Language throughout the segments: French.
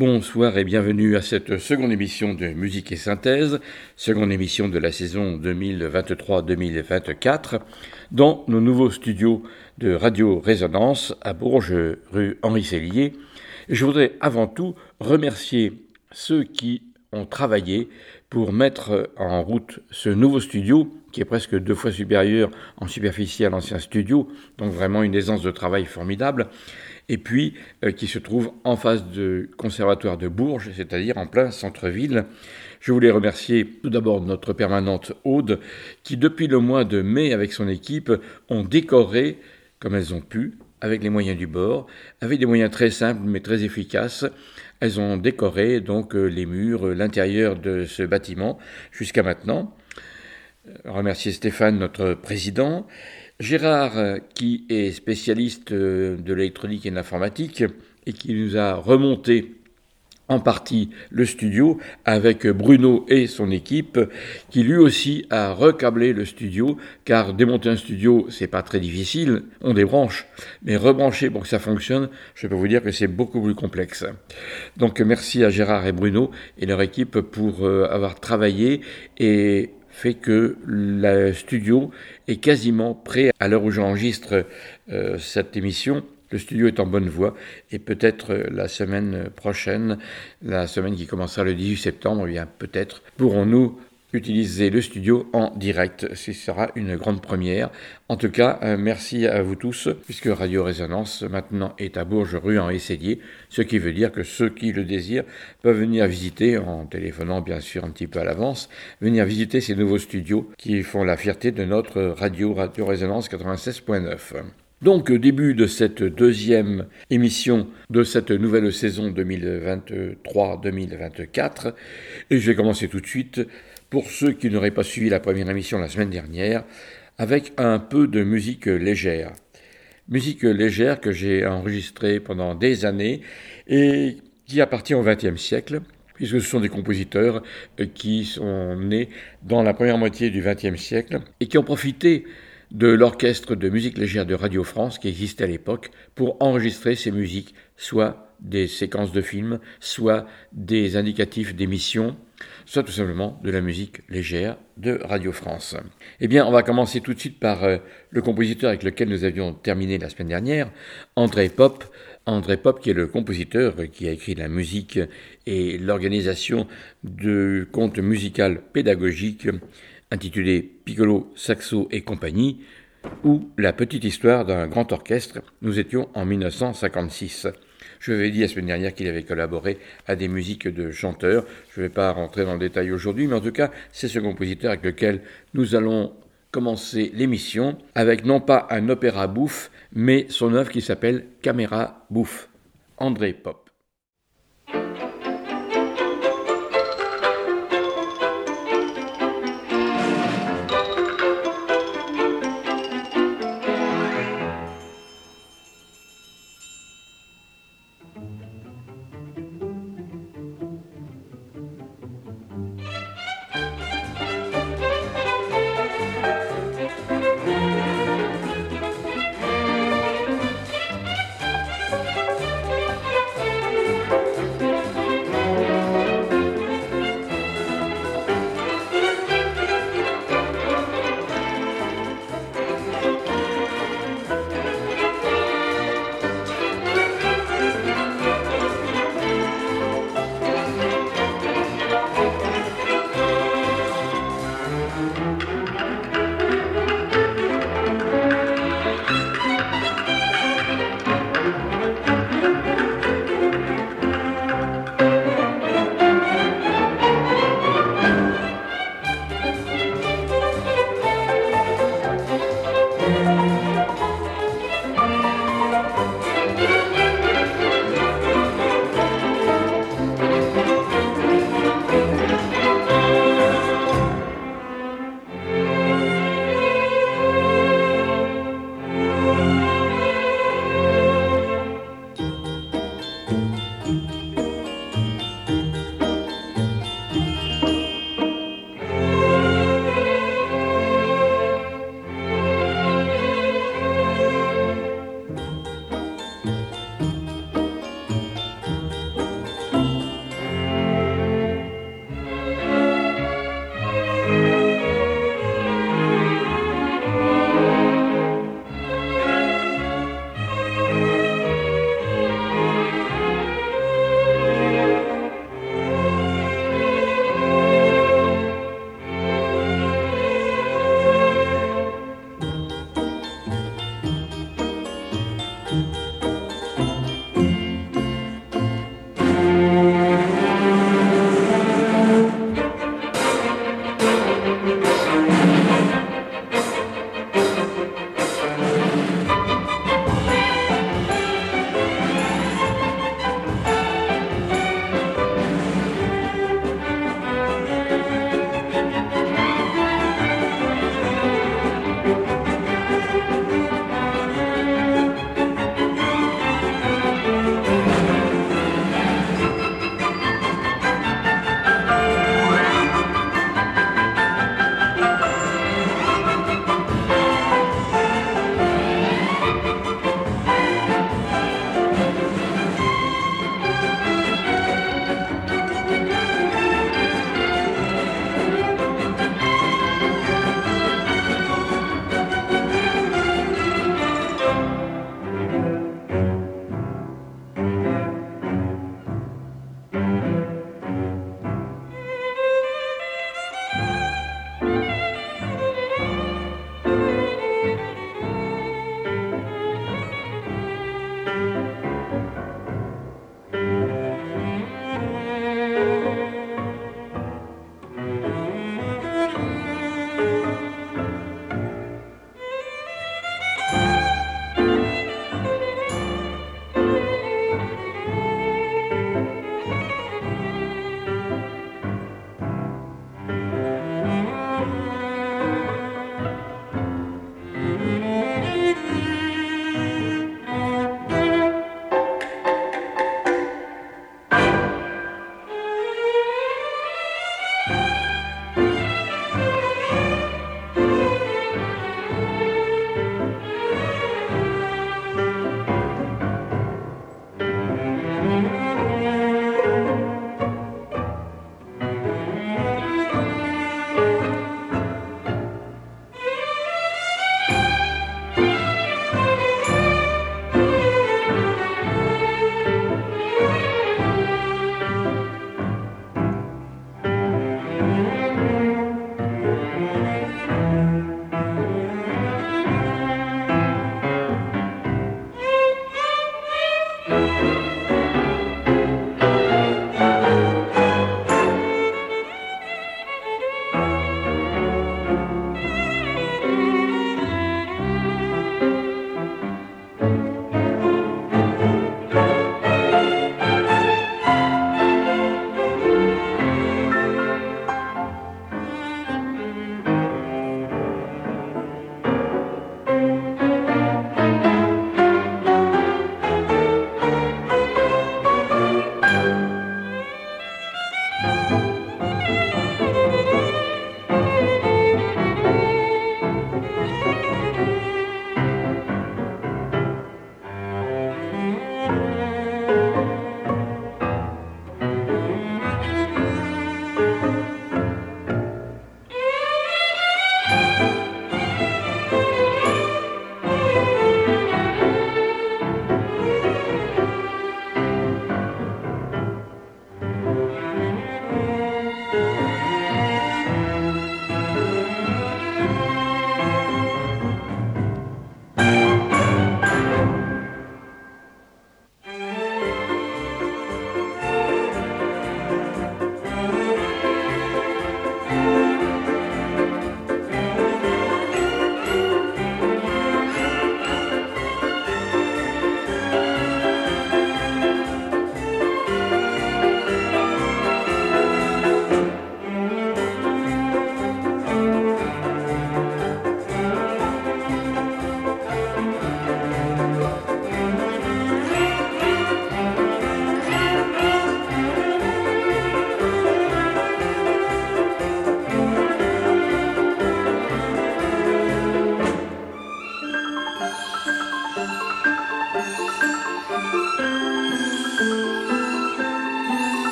Bonsoir et bienvenue à cette seconde émission de Musique et Synthèse, seconde émission de la saison 2023-2024, dans nos nouveaux studios de Radio Résonance à Bourges, rue Henri Sellier. Je voudrais avant tout remercier ceux qui ont travaillé pour mettre en route ce nouveau studio qui est presque deux fois supérieur en superficie à l'ancien studio, donc vraiment une aisance de travail formidable et puis euh, qui se trouve en face du conservatoire de Bourges, c'est-à-dire en plein centre-ville. Je voulais remercier tout d'abord notre permanente Aude, qui depuis le mois de mai avec son équipe ont décoré, comme elles ont pu, avec les moyens du bord, avec des moyens très simples mais très efficaces. Elles ont décoré donc euh, les murs, euh, l'intérieur de ce bâtiment jusqu'à maintenant. Remercier Stéphane, notre président, Gérard, euh, qui est spécialiste euh, de l'électronique et de l'informatique, et qui nous a remonté en partie le studio avec Bruno et son équipe, qui lui aussi a recablé le studio, car démonter un studio, c'est pas très difficile, on débranche, mais rebrancher pour que ça fonctionne, je peux vous dire que c'est beaucoup plus complexe. Donc merci à Gérard et Bruno et leur équipe pour euh, avoir travaillé et fait que le studio est quasiment prêt à l'heure où j'enregistre euh, cette émission. Le studio est en bonne voie et peut-être euh, la semaine prochaine, la semaine qui commencera le 18 septembre, eh bien peut-être pourrons-nous utiliser le studio en direct. Ce sera une grande première. En tout cas, euh, merci à vous tous, puisque Radio Résonance maintenant est à Bourges, rue en Essayé, ce qui veut dire que ceux qui le désirent peuvent venir visiter, en téléphonant bien sûr un petit peu à l'avance, venir visiter ces nouveaux studios qui font la fierté de notre radio, Radio Résonance 96.9. Donc, début de cette deuxième émission de cette nouvelle saison 2023-2024. Et je vais commencer tout de suite pour ceux qui n'auraient pas suivi la première émission la semaine dernière, avec un peu de musique légère. Musique légère que j'ai enregistrée pendant des années et qui appartient au XXe siècle, puisque ce sont des compositeurs qui sont nés dans la première moitié du XXe siècle et qui ont profité de l'orchestre de musique légère de Radio France qui existait à l'époque pour enregistrer ces musiques, soit des séquences de films, soit des indicatifs d'émissions, soit tout simplement de la musique légère de Radio France. Eh bien, on va commencer tout de suite par euh, le compositeur avec lequel nous avions terminé la semaine dernière, André Pop. André Pop, qui est le compositeur qui a écrit la musique et l'organisation de contes musical pédagogiques intitulé Piccolo, Saxo et compagnie, ou La petite histoire d'un grand orchestre. Nous étions en 1956. Je vous avais dit la semaine dernière qu'il avait collaboré à des musiques de chanteurs. Je ne vais pas rentrer dans le détail aujourd'hui, mais en tout cas, c'est ce compositeur avec lequel nous allons commencer l'émission avec non pas un opéra bouffe, mais son œuvre qui s'appelle Caméra bouffe. André Pop.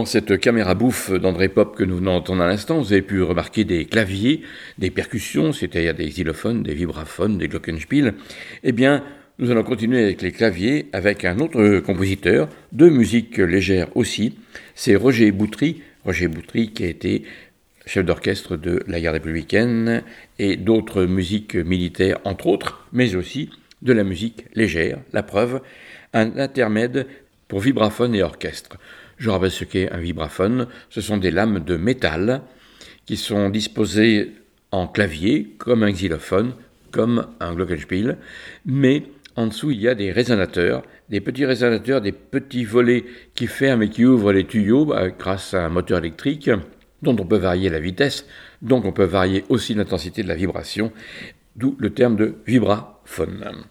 Dans cette caméra bouffe d'André Pop que nous venons d'entendre à l'instant, vous avez pu remarquer des claviers, des percussions, c'est-à-dire des xylophones, des vibraphones, des glockenspiel. Eh bien, nous allons continuer avec les claviers avec un autre compositeur de musique légère aussi. C'est Roger Boutry. Roger Boutry qui a été chef d'orchestre de la garde républicaine et d'autres musiques militaires entre autres, mais aussi de la musique légère. La preuve, un intermède pour vibraphone et orchestre. Je rappelle ce qu'est un vibraphone. Ce sont des lames de métal qui sont disposées en clavier, comme un xylophone, comme un glockenspiel, mais en dessous il y a des résonateurs, des petits résonateurs, des petits volets qui ferment et qui ouvrent les tuyaux bah, grâce à un moteur électrique dont on peut varier la vitesse, donc on peut varier aussi l'intensité de la vibration, d'où le terme de vibraphone.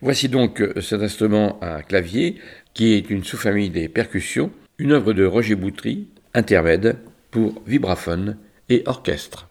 Voici donc cet instrument à clavier qui est une sous-famille des percussions une œuvre de Roger Boutry, intermède pour vibraphone et orchestre.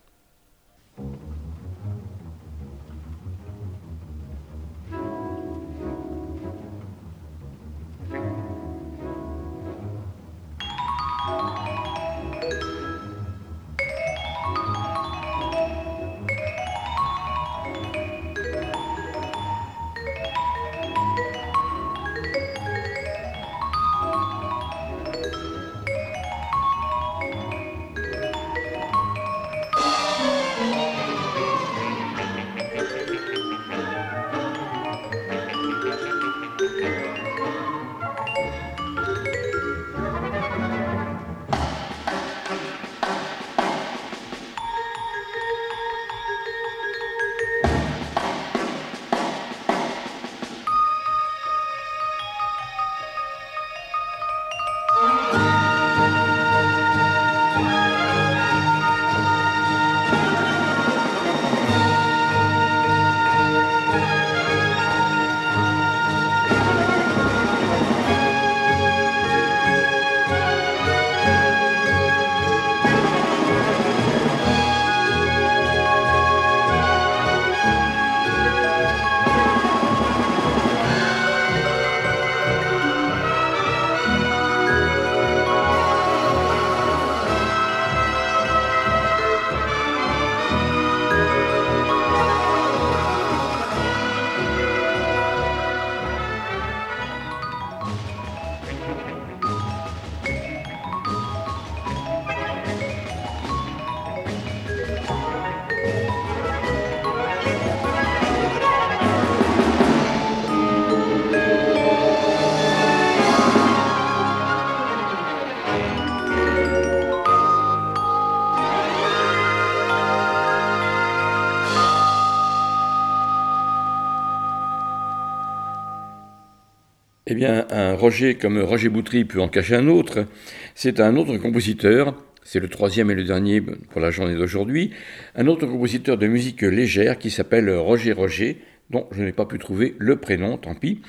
Eh bien, un Roger comme Roger Boutry peut en cacher un autre. C'est un autre compositeur, c'est le troisième et le dernier pour la journée d'aujourd'hui, un autre compositeur de musique légère qui s'appelle Roger Roger, dont je n'ai pas pu trouver le prénom, tant pis.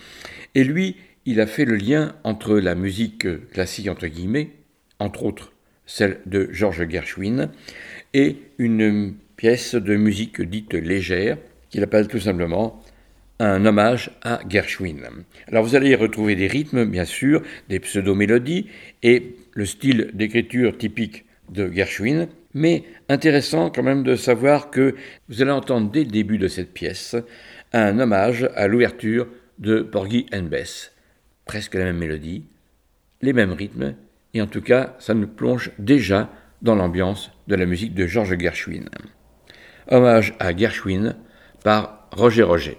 Et lui, il a fait le lien entre la musique classique, entre guillemets, entre autres celle de Georges Gershwin, et une pièce de musique dite légère, qu'il appelle tout simplement un hommage à Gershwin. Alors vous allez y retrouver des rythmes, bien sûr, des pseudo-mélodies et le style d'écriture typique de Gershwin, mais intéressant quand même de savoir que vous allez entendre dès le début de cette pièce un hommage à l'ouverture de Porgy and Bess. Presque la même mélodie, les mêmes rythmes, et en tout cas, ça nous plonge déjà dans l'ambiance de la musique de Georges Gershwin. Hommage à Gershwin par Roger Roger.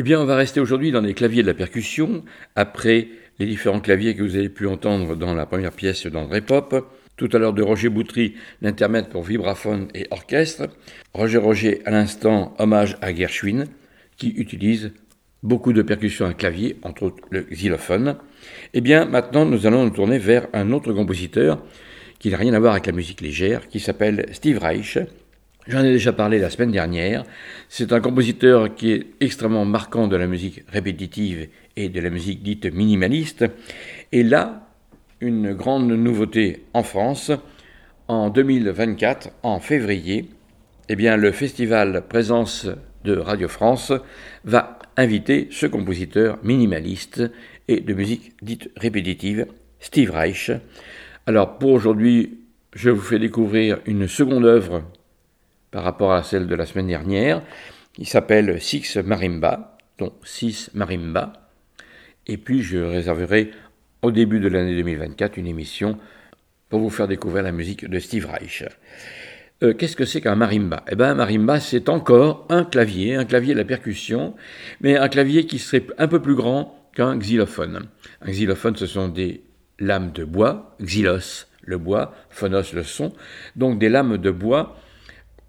Eh bien, on va rester aujourd'hui dans les claviers de la percussion, après les différents claviers que vous avez pu entendre dans la première pièce d'André Pop, tout à l'heure de Roger Boutry, l'intermède pour vibraphone et orchestre, Roger Roger à l'instant, hommage à Gershwin, qui utilise beaucoup de percussions à clavier, entre autres le xylophone. Eh bien, maintenant, nous allons nous tourner vers un autre compositeur qui n'a rien à voir avec la musique légère, qui s'appelle Steve Reich. J'en ai déjà parlé la semaine dernière. C'est un compositeur qui est extrêmement marquant de la musique répétitive et de la musique dite minimaliste. Et là, une grande nouveauté en France. En 2024, en février, eh bien, le festival Présence de Radio France va inviter ce compositeur minimaliste et de musique dite répétitive, Steve Reich. Alors pour aujourd'hui, je vous fais découvrir une seconde œuvre par rapport à celle de la semaine dernière, qui s'appelle Six Marimba, donc Six Marimba. Et puis je réserverai au début de l'année 2024 une émission pour vous faire découvrir la musique de Steve Reich. Euh, qu'est-ce que c'est qu'un marimba? Eh bien, un marimba, c'est encore un clavier, un clavier de la percussion, mais un clavier qui serait un peu plus grand qu'un xylophone. Un xylophone, ce sont des lames de bois, xylos, le bois, phonos, le son, donc des lames de bois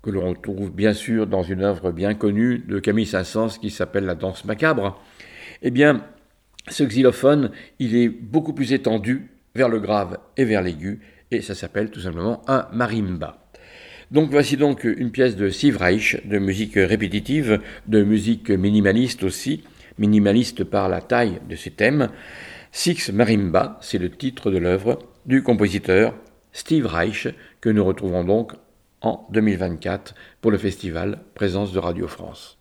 que l'on retrouve bien sûr dans une œuvre bien connue de Camille Saint-Saëns qui s'appelle La danse macabre. Eh bien, ce xylophone, il est beaucoup plus étendu vers le grave et vers l'aigu, et ça s'appelle tout simplement un marimba. Donc voici donc une pièce de Steve Reich, de musique répétitive, de musique minimaliste aussi, minimaliste par la taille de ses thèmes. Six Marimba, c'est le titre de l'œuvre du compositeur Steve Reich, que nous retrouvons donc en 2024 pour le festival Présence de Radio France.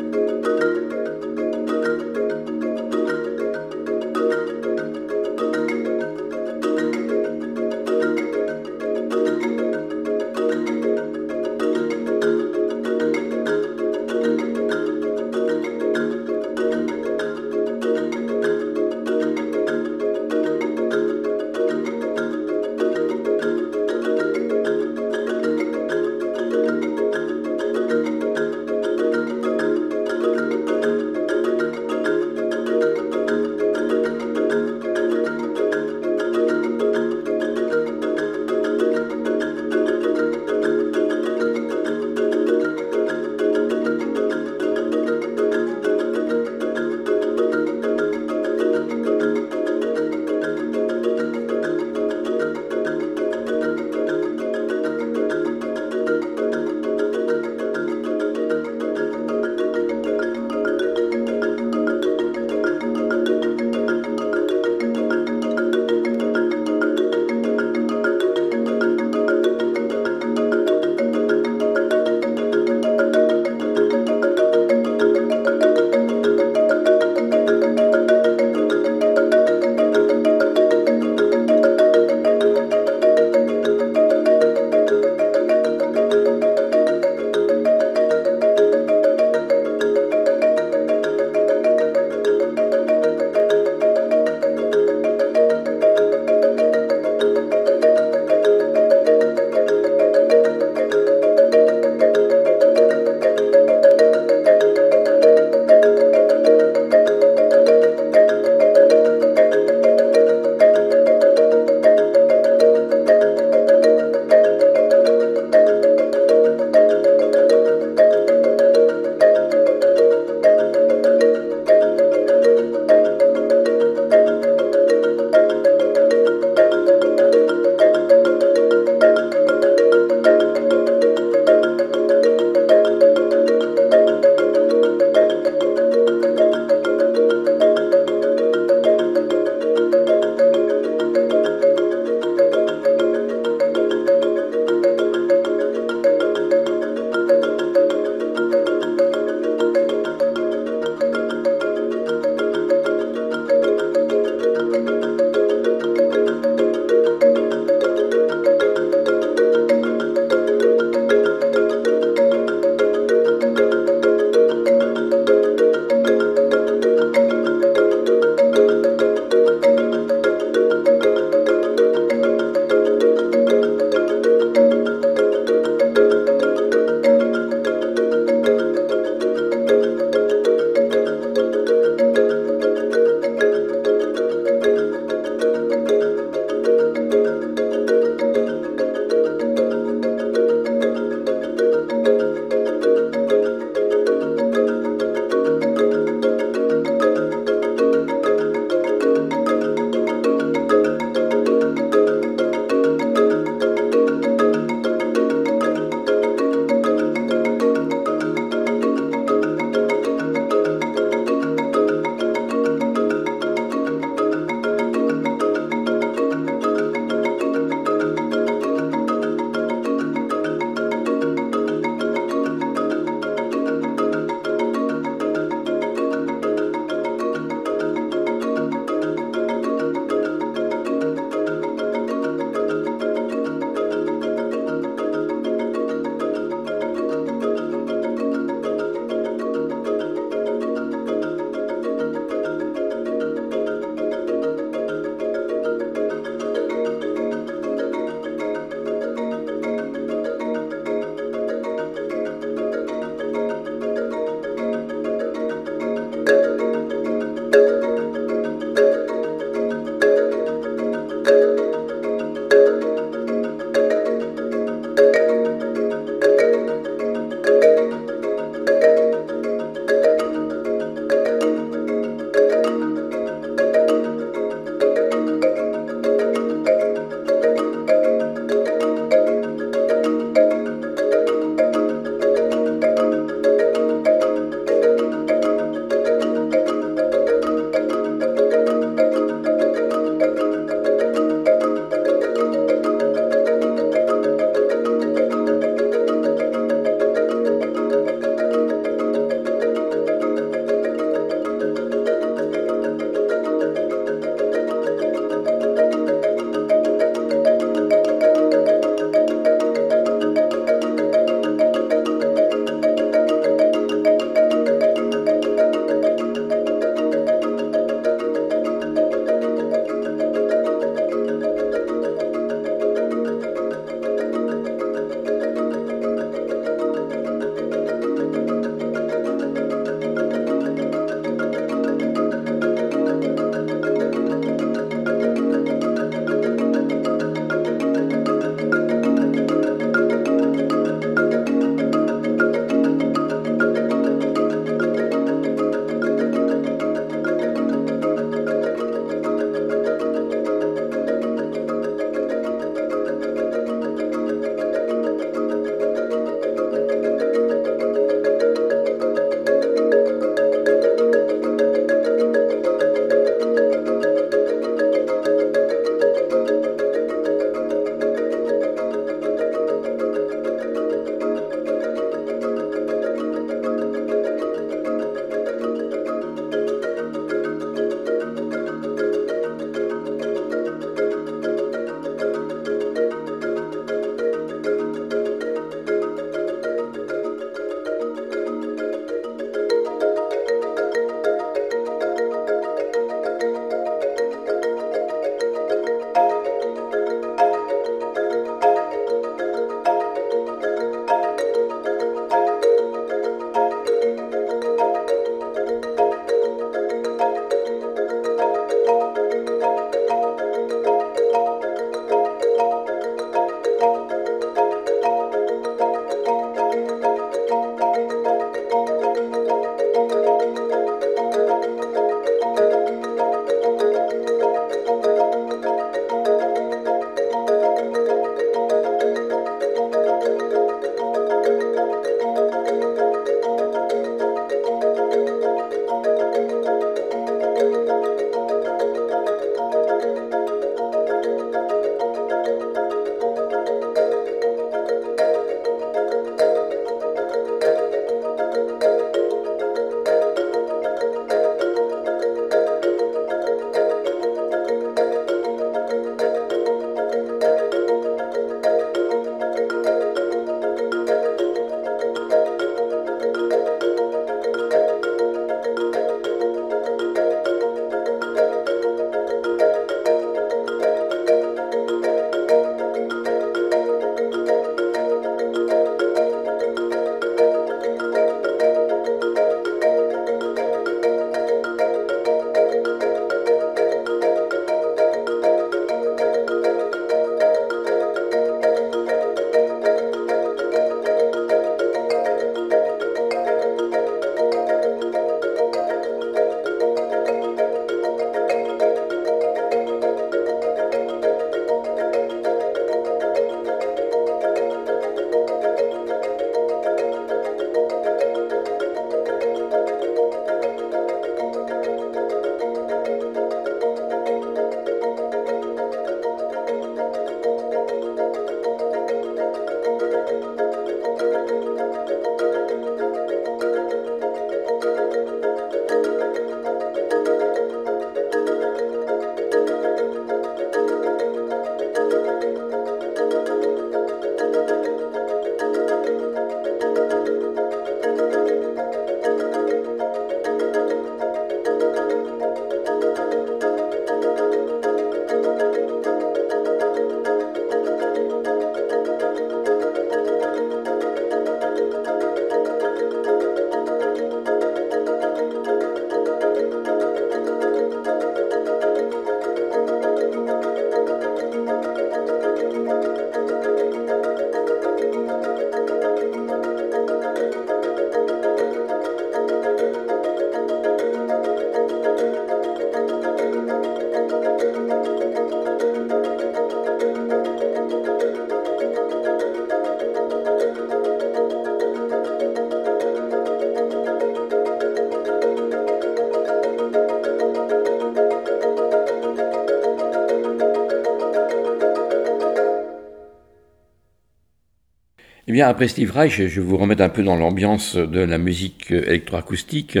Bien, après Steve Reich, je vais vous remettre un peu dans l'ambiance de la musique électroacoustique,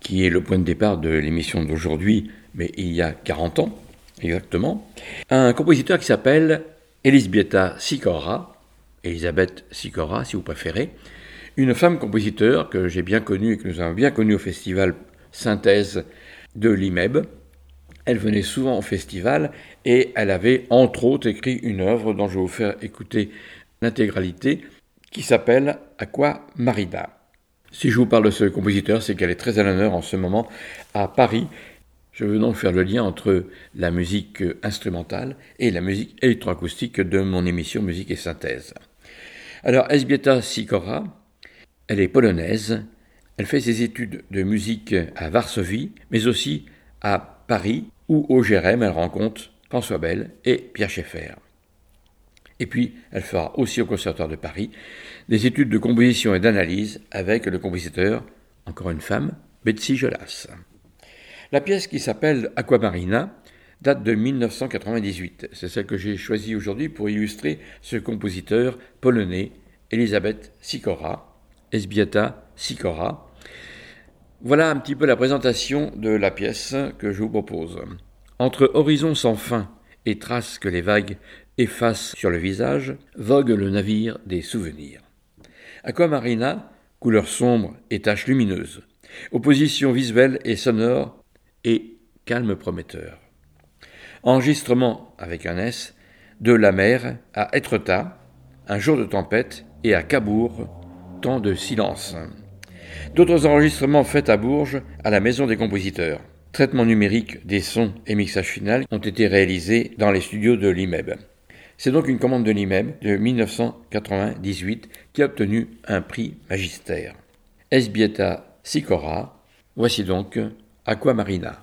qui est le point de départ de l'émission d'aujourd'hui, mais il y a 40 ans, exactement. Un compositeur qui s'appelle Elisbieta Sikora, Elisabeth Sikora si vous préférez, une femme compositeur que j'ai bien connue et que nous avons bien connue au festival Synthèse de l'IMEB. Elle venait souvent au festival et elle avait entre autres écrit une œuvre dont je vais vous faire écouter l'intégralité qui s'appelle Aqua Marina. Si je vous parle de ce compositeur, c'est qu'elle est très à l'honneur en ce moment à Paris. Je veux donc faire le lien entre la musique instrumentale et la musique électroacoustique de mon émission Musique et Synthèse. Alors, Esbieta Sikora, elle est polonaise. Elle fait ses études de musique à Varsovie, mais aussi à Paris, où au Jérém, elle rencontre François Bell et Pierre Schaeffer. Et puis, elle fera aussi au Conservatoire de Paris des études de composition et d'analyse avec le compositeur, encore une femme, Betsy Jolas. La pièce qui s'appelle Aquamarina date de 1998. C'est celle que j'ai choisie aujourd'hui pour illustrer ce compositeur polonais, Elisabeth Sikora, Esbieta Sikora. Voilà un petit peu la présentation de la pièce que je vous propose. Entre horizons sans fin et traces que les vagues efface sur le visage, vogue le navire des souvenirs. Aquamarina, couleur sombre et tache lumineuse, opposition visuelle et sonore et calme prometteur. Enregistrement avec un S de la mer à Etretat, un jour de tempête, et à Cabourg, temps de silence. D'autres enregistrements faits à Bourges, à la Maison des compositeurs. Traitement numérique des sons et mixage final ont été réalisés dans les studios de l'IMEB. C'est donc une commande de l'IMEB de 1998 qui a obtenu un prix magistère. Esbieta Sikora, voici donc Aquamarina.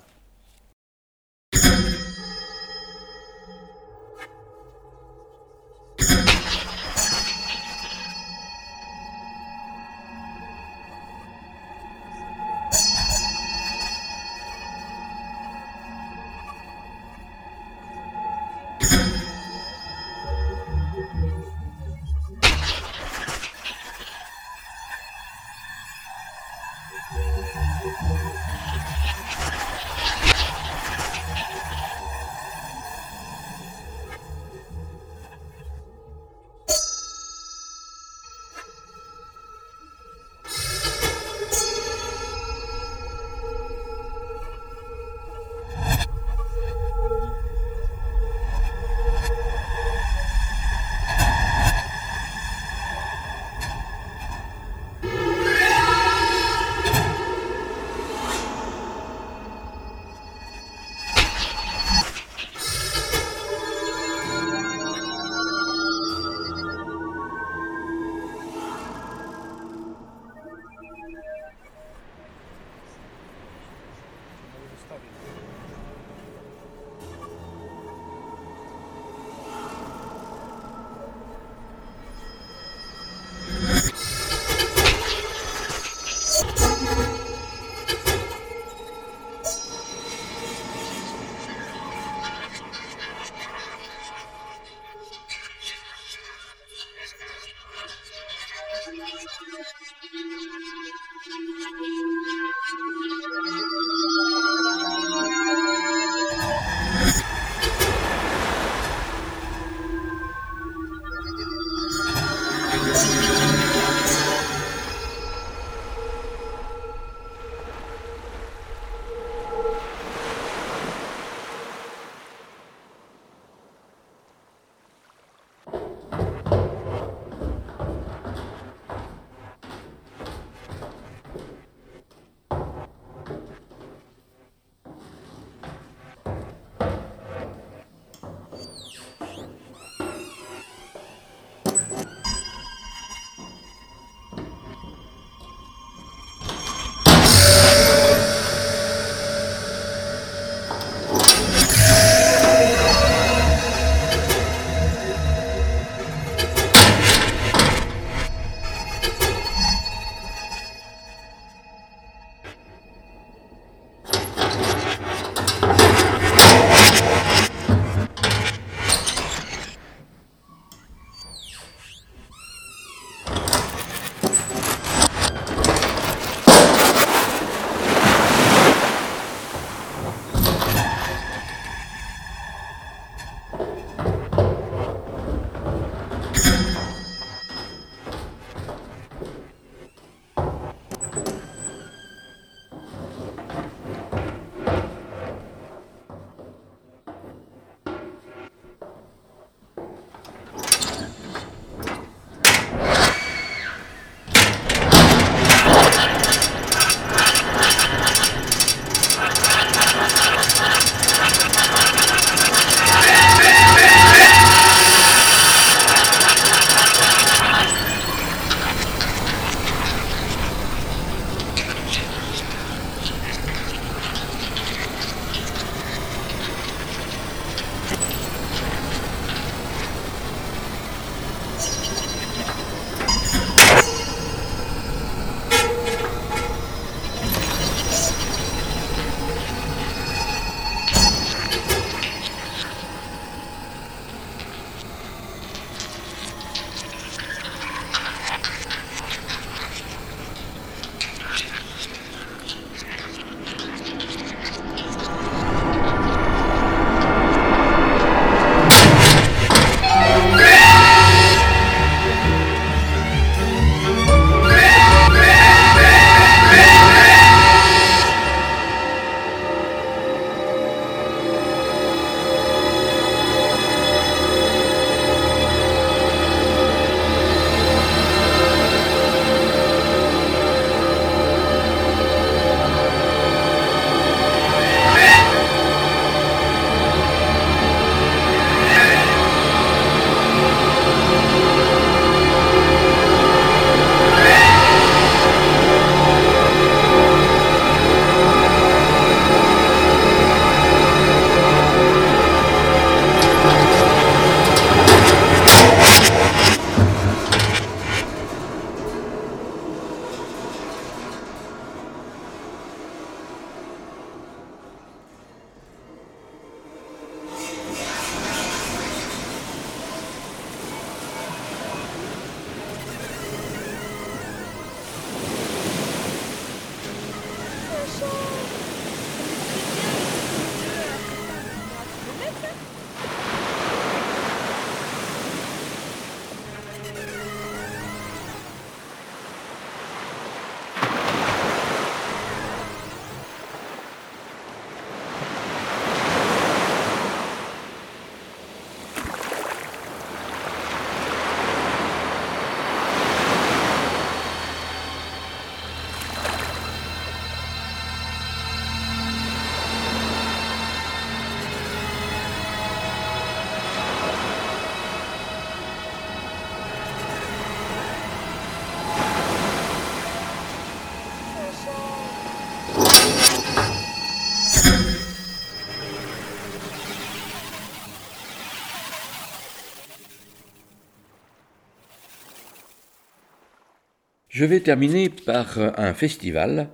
Je vais terminer par un festival,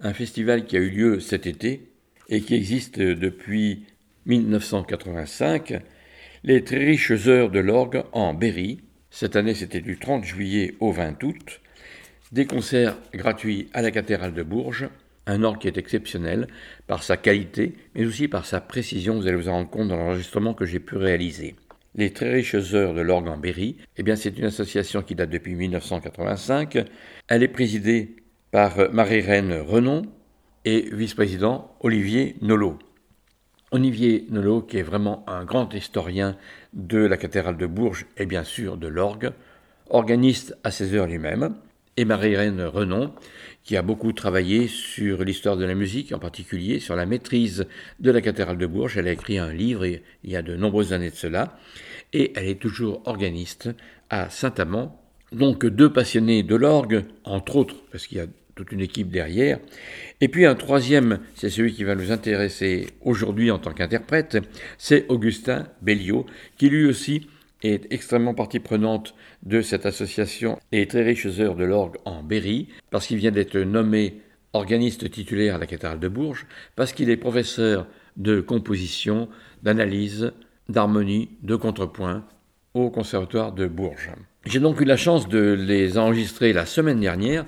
un festival qui a eu lieu cet été et qui existe depuis 1985, les très riches heures de l'orgue en Berry. Cette année, c'était du 30 juillet au 20 août. Des concerts gratuits à la cathédrale de Bourges, un orgue qui est exceptionnel par sa qualité, mais aussi par sa précision, vous allez vous en rendre compte dans l'enregistrement que j'ai pu réaliser. Les très riches heures de l'orgue en Berry, eh bien c'est une association qui date depuis 1985. Elle est présidée par Marie-Reine Renon et vice-président Olivier Nolot. Olivier Nolot, qui est vraiment un grand historien de la cathédrale de Bourges et bien sûr de l'orgue, organiste à ses heures lui-même, et Marie-Reine Renon, qui a beaucoup travaillé sur l'histoire de la musique, en particulier sur la maîtrise de la cathédrale de Bourges. Elle a écrit un livre il y a de nombreuses années de cela, et elle est toujours organiste à Saint-Amand. Donc deux passionnés de l'orgue, entre autres, parce qu'il y a toute une équipe derrière. Et puis un troisième, c'est celui qui va nous intéresser aujourd'hui en tant qu'interprète, c'est Augustin Belliot, qui lui aussi est extrêmement partie prenante de cette association Les Très Riches Heures de l'Orgue en Berry, parce qu'il vient d'être nommé organiste titulaire à la cathédrale de Bourges, parce qu'il est professeur de composition, d'analyse, d'harmonie, de contrepoint au Conservatoire de Bourges. J'ai donc eu la chance de les enregistrer la semaine dernière,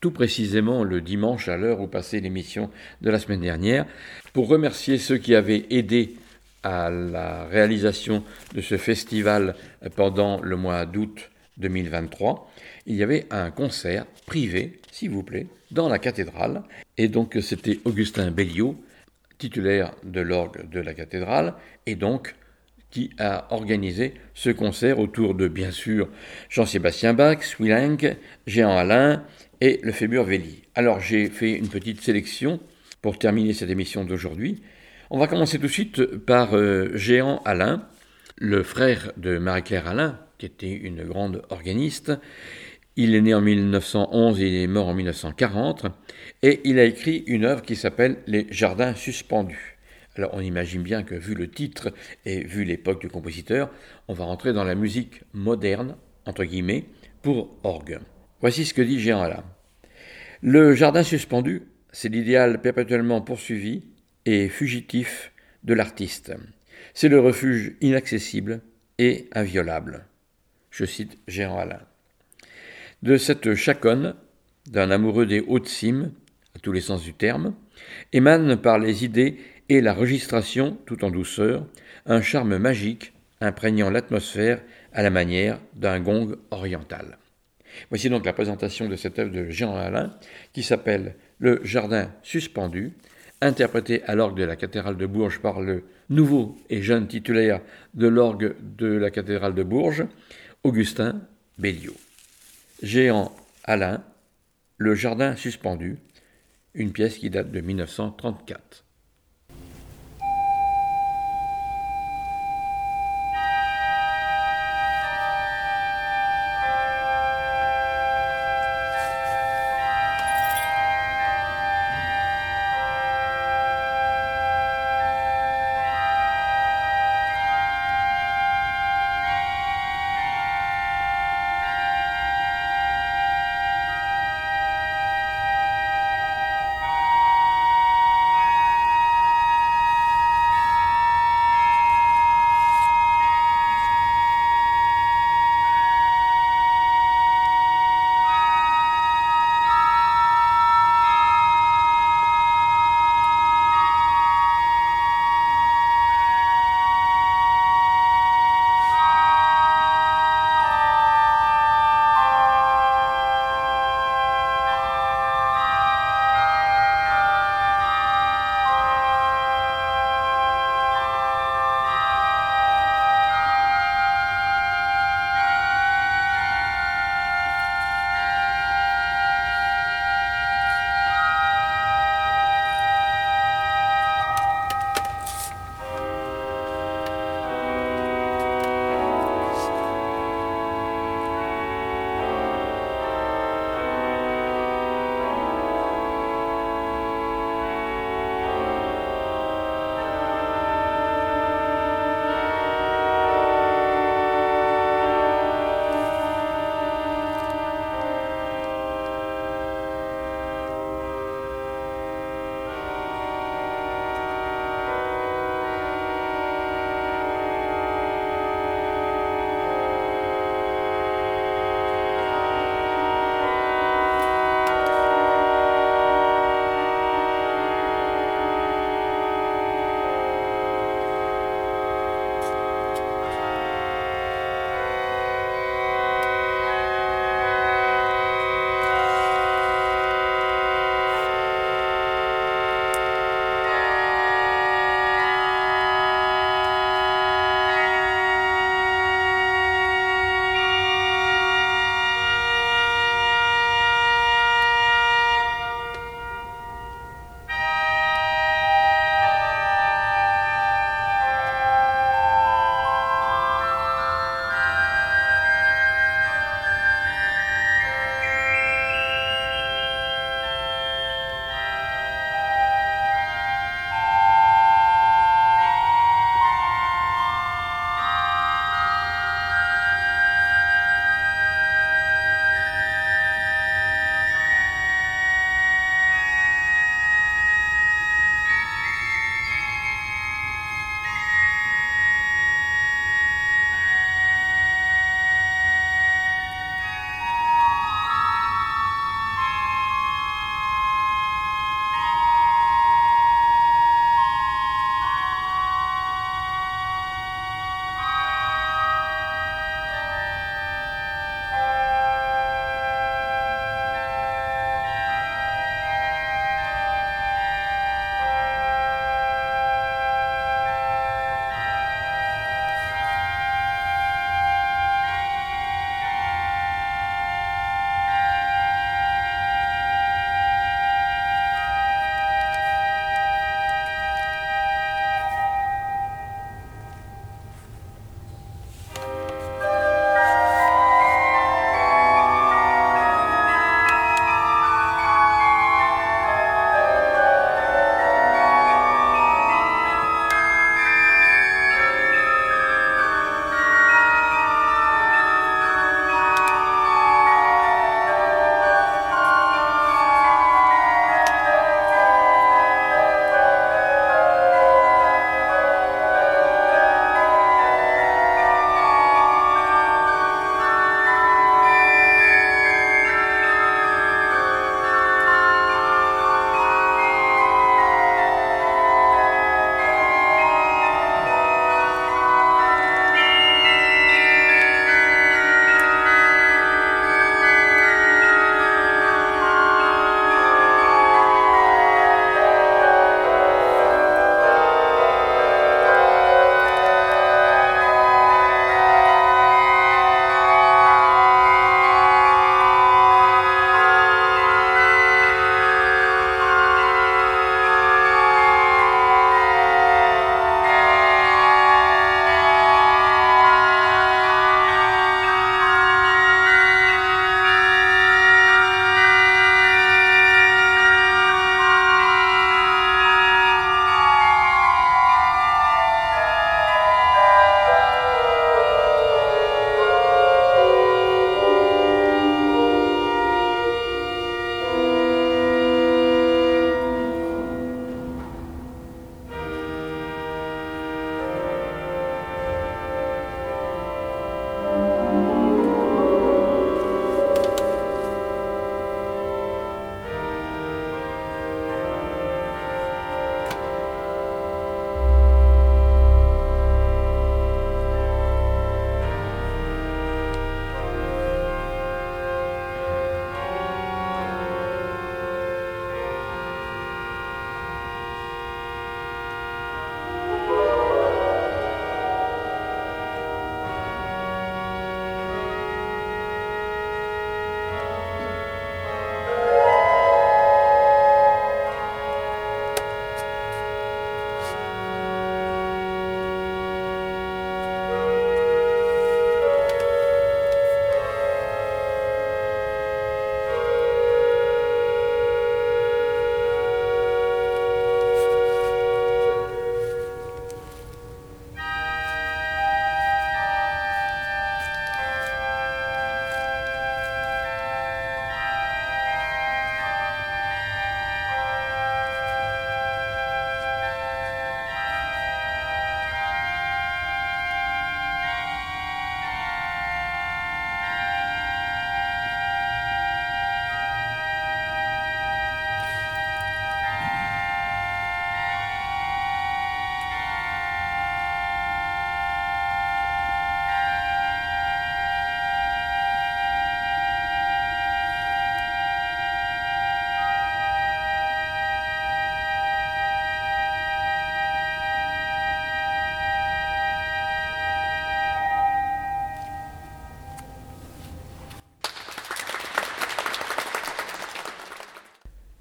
tout précisément le dimanche à l'heure où passait l'émission de la semaine dernière, pour remercier ceux qui avaient aidé à la réalisation de ce festival pendant le mois d'août 2023. Il y avait un concert privé, s'il vous plaît, dans la cathédrale. Et donc c'était Augustin Belliot, titulaire de l'orgue de la cathédrale, et donc qui a organisé ce concert autour de, bien sûr, Jean-Sébastien Bach, Swilling, Géant Alain et le Fébur Véli. Alors j'ai fait une petite sélection pour terminer cette émission d'aujourd'hui. On va commencer tout de suite par euh, Géant Alain, le frère de Marie-Claire Alain, qui était une grande organiste. Il est né en 1911 et il est mort en 1940, et il a écrit une œuvre qui s'appelle Les Jardins suspendus. Alors on imagine bien que vu le titre et vu l'époque du compositeur, on va rentrer dans la musique moderne, entre guillemets, pour orgue. Voici ce que dit Jean Alain. Le jardin suspendu, c'est l'idéal perpétuellement poursuivi et fugitif de l'artiste. C'est le refuge inaccessible et inviolable. Je cite Jean Alain. De cette chaconne, d'un amoureux des hautes cimes, à tous les sens du terme, émane par les idées et la registration, tout en douceur, un charme magique imprégnant l'atmosphère à la manière d'un gong oriental. Voici donc la présentation de cette œuvre de Jean Alain qui s'appelle Le Jardin suspendu, interprété à l'orgue de la cathédrale de Bourges par le nouveau et jeune titulaire de l'orgue de la cathédrale de Bourges, Augustin Belliot. Géant Alain, Le Jardin suspendu, une pièce qui date de 1934.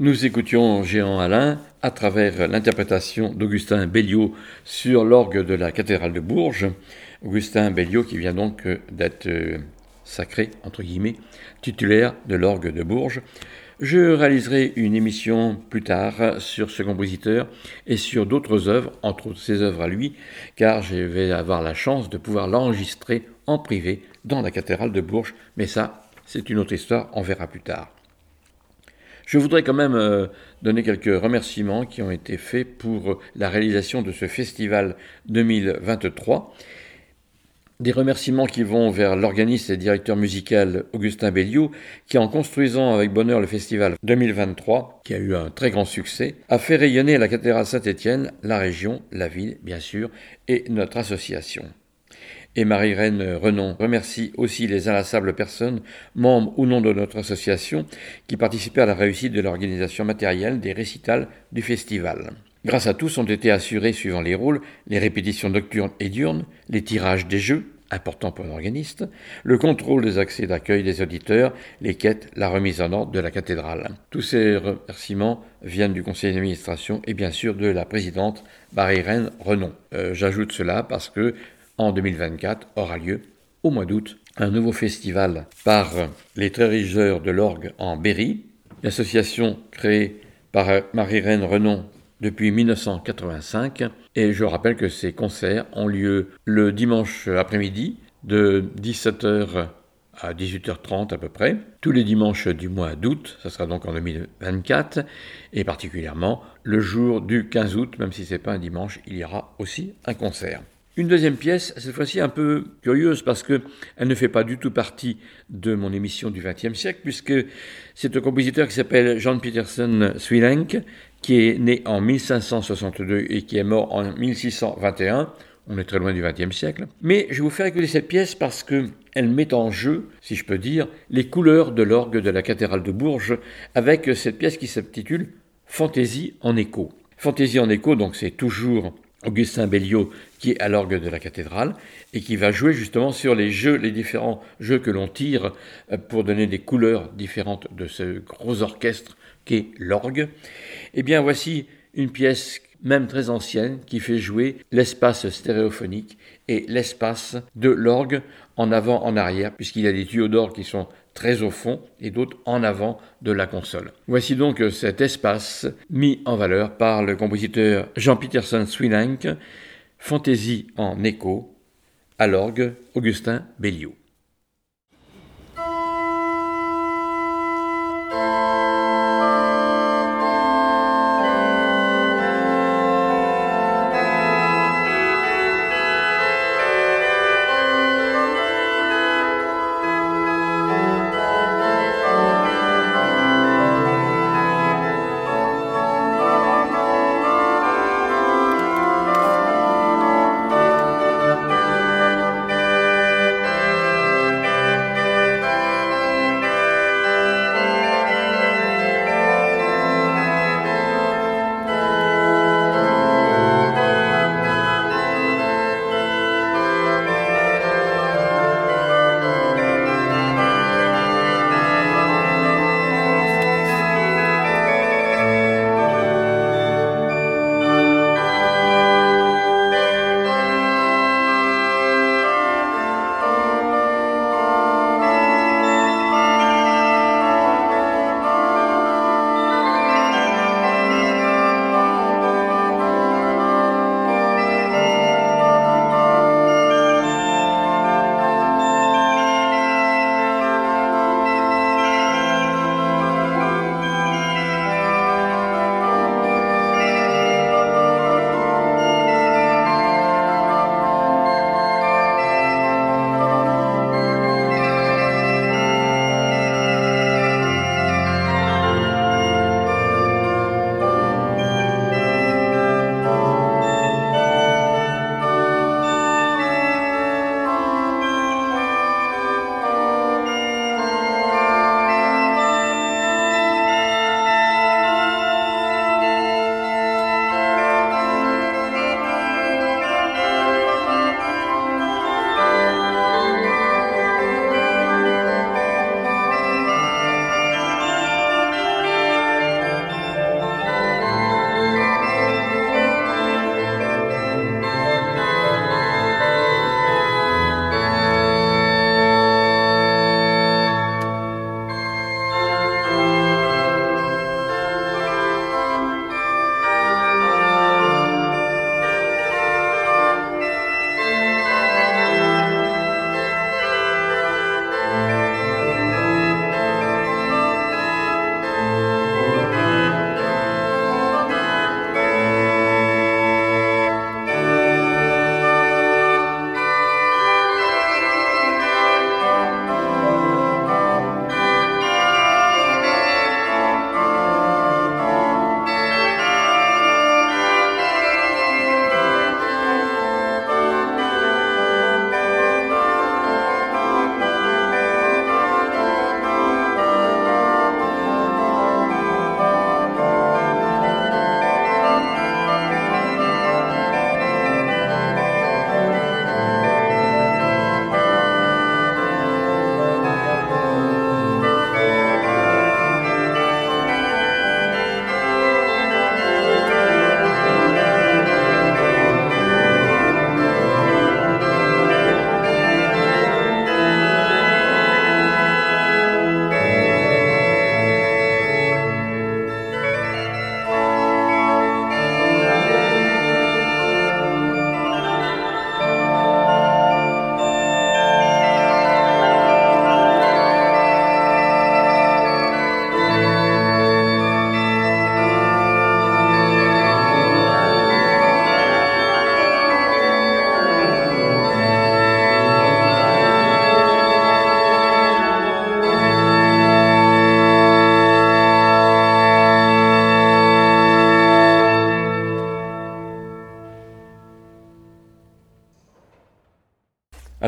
Nous écoutions Géant Alain à travers l'interprétation d'Augustin Belliot sur l'orgue de la cathédrale de Bourges. Augustin Belliot qui vient donc d'être euh, sacré, entre guillemets, titulaire de l'orgue de Bourges. Je réaliserai une émission plus tard sur ce compositeur et sur d'autres œuvres, entre autres ses œuvres à lui, car je vais avoir la chance de pouvoir l'enregistrer en privé dans la cathédrale de Bourges, mais ça, c'est une autre histoire, on verra plus tard. Je voudrais quand même euh, donner quelques remerciements qui ont été faits pour la réalisation de ce festival 2023. Des remerciements qui vont vers l'organiste et directeur musical Augustin Belliou, qui en construisant avec bonheur le festival 2023, qui a eu un très grand succès, a fait rayonner la cathédrale Saint-Étienne, la région, la ville, bien sûr, et notre association et Marie-Reine Renon remercie aussi les inlassables personnes, membres ou non de notre association, qui participaient à la réussite de l'organisation matérielle des récitals du festival. Grâce à tous ont été assurés, suivant les rôles, les répétitions nocturnes et diurnes, les tirages des jeux, important pour l'organiste, le contrôle des accès d'accueil des auditeurs, les quêtes, la remise en ordre de la cathédrale. Tous ces remerciements viennent du conseil d'administration et bien sûr de la présidente Marie-Reine Renon. Euh, j'ajoute cela parce que en 2024 aura lieu, au mois d'août, un nouveau festival par les trésors de l'orgue en Berry, l'association créée par Marie-Reine Renon depuis 1985. Et je rappelle que ces concerts ont lieu le dimanche après-midi de 17h à 18h30 à peu près, tous les dimanches du mois d'août, ça sera donc en 2024, et particulièrement le jour du 15 août, même si ce n'est pas un dimanche, il y aura aussi un concert. Une deuxième pièce, cette fois-ci un peu curieuse parce que elle ne fait pas du tout partie de mon émission du XXe siècle, puisque c'est un compositeur qui s'appelle John Peterson Swilenk, qui est né en 1562 et qui est mort en 1621. On est très loin du XXe siècle. Mais je vais vous faire écouter cette pièce parce que elle met en jeu, si je peux dire, les couleurs de l'orgue de la cathédrale de Bourges avec cette pièce qui s'intitule Fantaisie en écho. Fantaisie en écho, donc c'est toujours Augustin Belliot qui est à l'orgue de la cathédrale et qui va jouer justement sur les jeux, les différents jeux que l'on tire euh, pour donner des couleurs différentes de ce gros orchestre qu'est l'orgue. Eh bien voici une pièce même très ancienne qui fait jouer l'espace stéréophonique et l'espace de l'orgue en avant, en arrière, puisqu'il y a des tuyaux d'orgue qui sont très au fond et d'autres en avant de la console. Voici donc cet espace mis en valeur par le compositeur Jean Peterson Swilank, Fantaisie en écho, à l'orgue Augustin Belliot.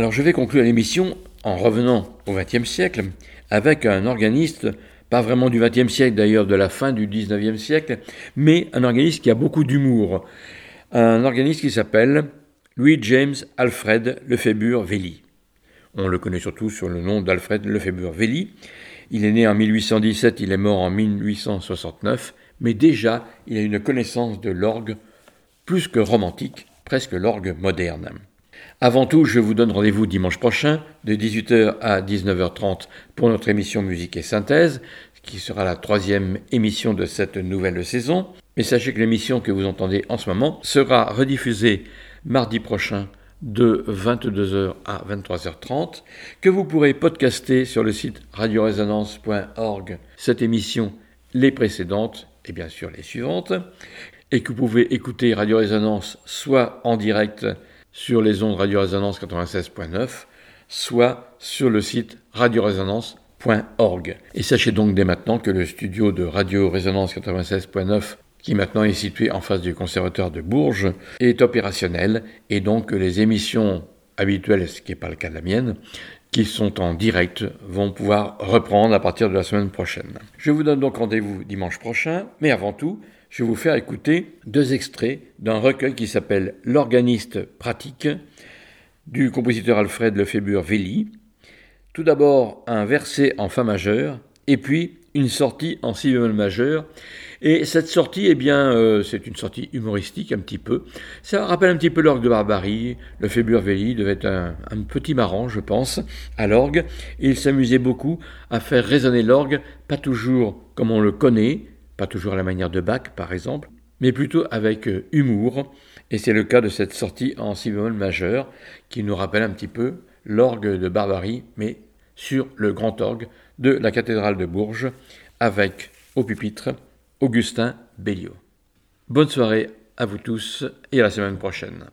Alors je vais conclure l'émission en revenant au XXe siècle avec un organiste, pas vraiment du XXe siècle d'ailleurs, de la fin du XIXe siècle, mais un organiste qui a beaucoup d'humour. Un organiste qui s'appelle Louis James Alfred Lefébure Velli. On le connaît surtout sur le nom d'Alfred Lefébure Velli. Il est né en 1817, il est mort en 1869, mais déjà il a une connaissance de l'orgue plus que romantique, presque l'orgue moderne. Avant tout, je vous donne rendez-vous dimanche prochain de 18h à 19h30 pour notre émission Musique et Synthèse, qui sera la troisième émission de cette nouvelle saison. Mais sachez que l'émission que vous entendez en ce moment sera rediffusée mardi prochain de 22h à 23h30, que vous pourrez podcaster sur le site radioresonance.org cette émission, les précédentes et bien sûr les suivantes, et que vous pouvez écouter Radio Résonance soit en direct sur les ondes Radio Résonance 96.9, soit sur le site radioresonance.org. Et sachez donc dès maintenant que le studio de Radio Résonance 96.9 qui maintenant est situé en face du conservatoire de Bourges, est opérationnel et donc les émissions habituelles, ce qui n'est pas le cas de la mienne, qui sont en direct, vont pouvoir reprendre à partir de la semaine prochaine. Je vous donne donc rendez-vous dimanche prochain, mais avant tout, je vais vous faire écouter deux extraits d'un recueil qui s'appelle L'organiste pratique du compositeur Alfred Lefébure Velli. Tout d'abord un verset en fa majeur et puis une sortie en si bémol majeur et cette sortie, eh bien, euh, c'est une sortie humoristique un petit peu. Ça rappelle un petit peu l'orgue de Barbarie. Le Féburvelli devait être un, petit marrant, je pense, à l'orgue. Et il s'amusait beaucoup à faire résonner l'orgue, pas toujours comme on le connaît, pas toujours à la manière de Bach, par exemple, mais plutôt avec euh, humour. Et c'est le cas de cette sortie en si bémol majeur, qui nous rappelle un petit peu l'orgue de Barbarie, mais sur le grand orgue de la cathédrale de Bourges, avec au pupitre Augustin Belliot. Bonne soirée à vous tous et à la semaine prochaine.